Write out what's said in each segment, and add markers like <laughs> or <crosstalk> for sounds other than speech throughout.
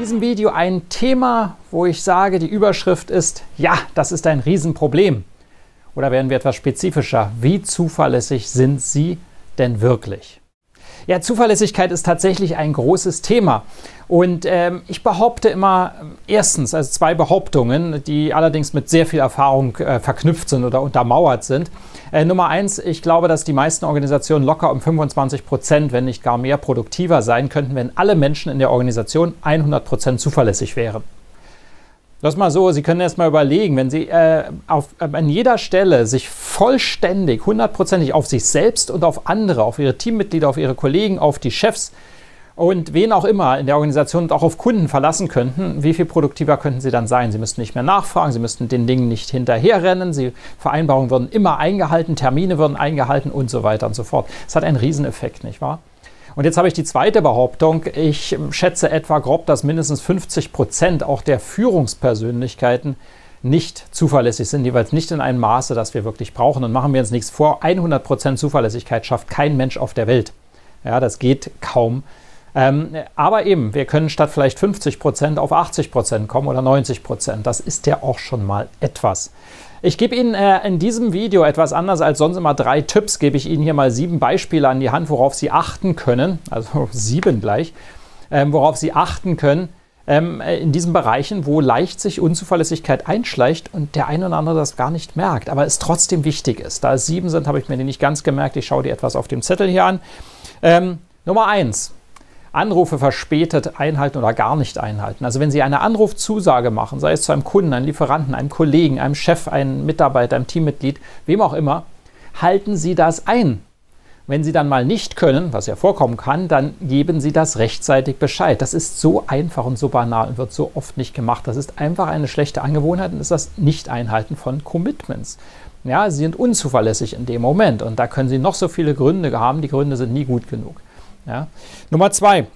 diesem Video ein Thema, wo ich sage, die Überschrift ist, ja, das ist ein Riesenproblem. Oder werden wir etwas spezifischer? Wie zuverlässig sind Sie denn wirklich? Ja, Zuverlässigkeit ist tatsächlich ein großes Thema. Und ähm, ich behaupte immer erstens, also zwei Behauptungen, die allerdings mit sehr viel Erfahrung äh, verknüpft sind oder untermauert sind. Äh, Nummer eins, ich glaube, dass die meisten Organisationen locker um 25 Prozent, wenn nicht gar mehr, produktiver sein könnten, wenn alle Menschen in der Organisation 100 Prozent zuverlässig wären. Das mal so, Sie können erst mal überlegen, wenn Sie äh, auf, äh, an jeder Stelle sich vollständig, hundertprozentig auf sich selbst und auf andere, auf Ihre Teammitglieder, auf Ihre Kollegen, auf die Chefs und wen auch immer in der Organisation und auch auf Kunden verlassen könnten, wie viel produktiver könnten Sie dann sein? Sie müssten nicht mehr nachfragen, Sie müssten den Dingen nicht hinterherrennen, Sie, Vereinbarungen würden immer eingehalten, Termine würden eingehalten und so weiter und so fort. Es hat einen Rieseneffekt, nicht wahr? Und jetzt habe ich die zweite Behauptung. Ich schätze etwa grob, dass mindestens 50 Prozent auch der Führungspersönlichkeiten nicht zuverlässig sind, jeweils nicht in einem Maße, das wir wirklich brauchen. Und machen wir uns nichts vor, 100 Prozent Zuverlässigkeit schafft kein Mensch auf der Welt. Ja, das geht kaum. Ähm, aber eben, wir können statt vielleicht 50 Prozent auf 80 Prozent kommen oder 90 Prozent. Das ist ja auch schon mal etwas. Ich gebe Ihnen äh, in diesem Video etwas anders als sonst immer drei Tipps, gebe ich Ihnen hier mal sieben Beispiele an die Hand, worauf Sie achten können, also <laughs> sieben gleich, ähm, worauf Sie achten können ähm, äh, in diesen Bereichen, wo leicht sich Unzuverlässigkeit einschleicht und der eine oder andere das gar nicht merkt, aber es trotzdem wichtig ist. Da es sieben sind, habe ich mir die nicht ganz gemerkt. Ich schaue die etwas auf dem Zettel hier an. Ähm, Nummer eins. Anrufe verspätet einhalten oder gar nicht einhalten. Also wenn Sie eine Anrufzusage machen, sei es zu einem Kunden, einem Lieferanten, einem Kollegen, einem Chef, einem Mitarbeiter, einem Teammitglied, wem auch immer, halten Sie das ein. Wenn Sie dann mal nicht können, was ja vorkommen kann, dann geben Sie das rechtzeitig Bescheid. Das ist so einfach und so banal und wird so oft nicht gemacht. Das ist einfach eine schlechte Angewohnheit und ist das Nicht-Einhalten von Commitments. Ja, Sie sind unzuverlässig in dem Moment und da können Sie noch so viele Gründe haben. Die Gründe sind nie gut genug. Ja. Nummer zwei,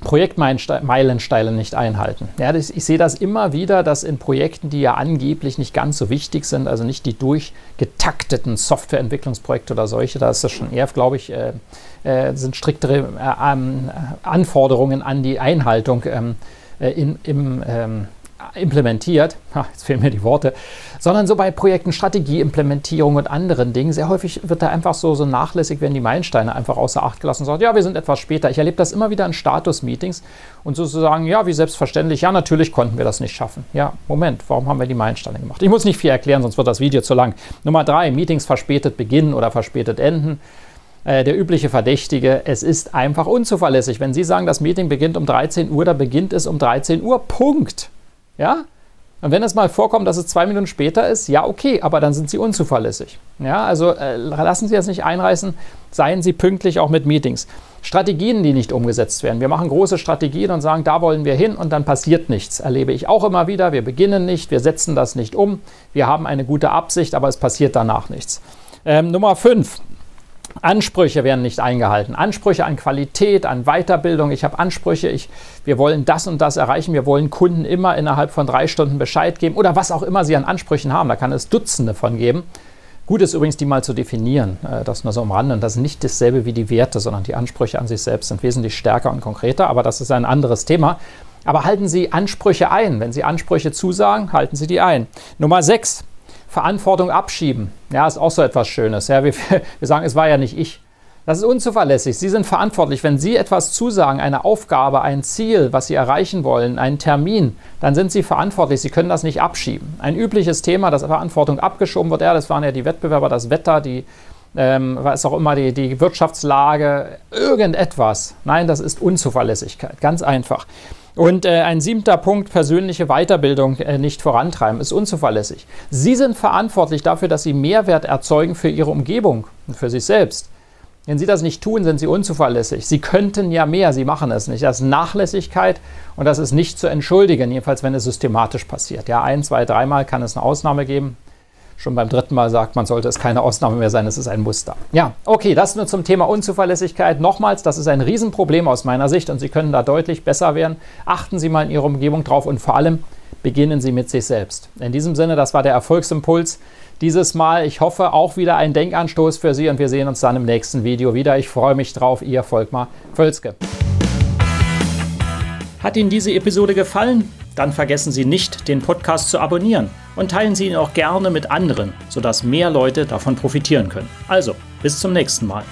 Projektmeilensteine nicht einhalten. Ja, das, ich sehe das immer wieder, dass in Projekten, die ja angeblich nicht ganz so wichtig sind, also nicht die durchgetakteten Softwareentwicklungsprojekte oder solche, da ist das schon eher, glaube ich, äh, äh, sind striktere äh, ähm, Anforderungen an die Einhaltung ähm, äh, in, im ähm, implementiert, jetzt fehlen mir die Worte, sondern so bei Projekten Strategieimplementierung und anderen Dingen. Sehr häufig wird da einfach so, so nachlässig, werden die Meilensteine einfach außer Acht gelassen und sagt, ja, wir sind etwas später. Ich erlebe das immer wieder in Status-Meetings und sozusagen, ja, wie selbstverständlich, ja, natürlich konnten wir das nicht schaffen. Ja, Moment, warum haben wir die Meilensteine gemacht? Ich muss nicht viel erklären, sonst wird das Video zu lang. Nummer drei, Meetings verspätet beginnen oder verspätet enden äh, der übliche Verdächtige, es ist einfach unzuverlässig. Wenn Sie sagen, das Meeting beginnt um 13 Uhr, dann beginnt es um 13 Uhr. Punkt. Ja? Und wenn es mal vorkommt, dass es zwei Minuten später ist, ja, okay, aber dann sind Sie unzuverlässig. Ja, also äh, lassen Sie das nicht einreißen, seien Sie pünktlich auch mit Meetings. Strategien, die nicht umgesetzt werden. Wir machen große Strategien und sagen, da wollen wir hin und dann passiert nichts. Erlebe ich auch immer wieder. Wir beginnen nicht, wir setzen das nicht um. Wir haben eine gute Absicht, aber es passiert danach nichts. Ähm, Nummer 5. Ansprüche werden nicht eingehalten. Ansprüche an Qualität, an Weiterbildung. Ich habe Ansprüche, ich, wir wollen das und das erreichen. Wir wollen Kunden immer innerhalb von drei Stunden Bescheid geben oder was auch immer sie an Ansprüchen haben. Da kann es Dutzende von geben. Gut ist übrigens, die mal zu definieren. Äh, das nur so am Rande. Und das ist nicht dasselbe wie die Werte, sondern die Ansprüche an sich selbst sind wesentlich stärker und konkreter. Aber das ist ein anderes Thema. Aber halten Sie Ansprüche ein. Wenn Sie Ansprüche zusagen, halten Sie die ein. Nummer 6. Verantwortung abschieben. Ja, ist auch so etwas Schönes. Ja, wir, <laughs> wir sagen, es war ja nicht ich. Das ist unzuverlässig. Sie sind verantwortlich. Wenn Sie etwas zusagen, eine Aufgabe, ein Ziel, was Sie erreichen wollen, einen Termin, dann sind Sie verantwortlich. Sie können das nicht abschieben. Ein übliches Thema, dass Verantwortung abgeschoben wird, ja, das waren ja die Wettbewerber, das Wetter, die, ähm, was auch immer, die, die Wirtschaftslage, irgendetwas. Nein, das ist Unzuverlässigkeit. Ganz einfach. Und äh, ein siebter Punkt, persönliche Weiterbildung äh, nicht vorantreiben, ist unzuverlässig. Sie sind verantwortlich dafür, dass Sie Mehrwert erzeugen für Ihre Umgebung und für sich selbst. Wenn Sie das nicht tun, sind Sie unzuverlässig. Sie könnten ja mehr, Sie machen es nicht. Das ist Nachlässigkeit und das ist nicht zu entschuldigen, jedenfalls wenn es systematisch passiert. Ja, ein, zwei, dreimal kann es eine Ausnahme geben. Schon beim dritten Mal sagt man, sollte es keine Ausnahme mehr sein, es ist ein Muster. Ja, okay, das nur zum Thema Unzuverlässigkeit. Nochmals, das ist ein Riesenproblem aus meiner Sicht und Sie können da deutlich besser werden. Achten Sie mal in Ihrer Umgebung drauf und vor allem beginnen Sie mit sich selbst. In diesem Sinne, das war der Erfolgsimpuls dieses Mal. Ich hoffe auch wieder ein Denkanstoß für Sie und wir sehen uns dann im nächsten Video wieder. Ich freue mich drauf, Ihr Volkmar Völzke. Hat Ihnen diese Episode gefallen? Dann vergessen Sie nicht, den Podcast zu abonnieren und teilen Sie ihn auch gerne mit anderen, sodass mehr Leute davon profitieren können. Also, bis zum nächsten Mal.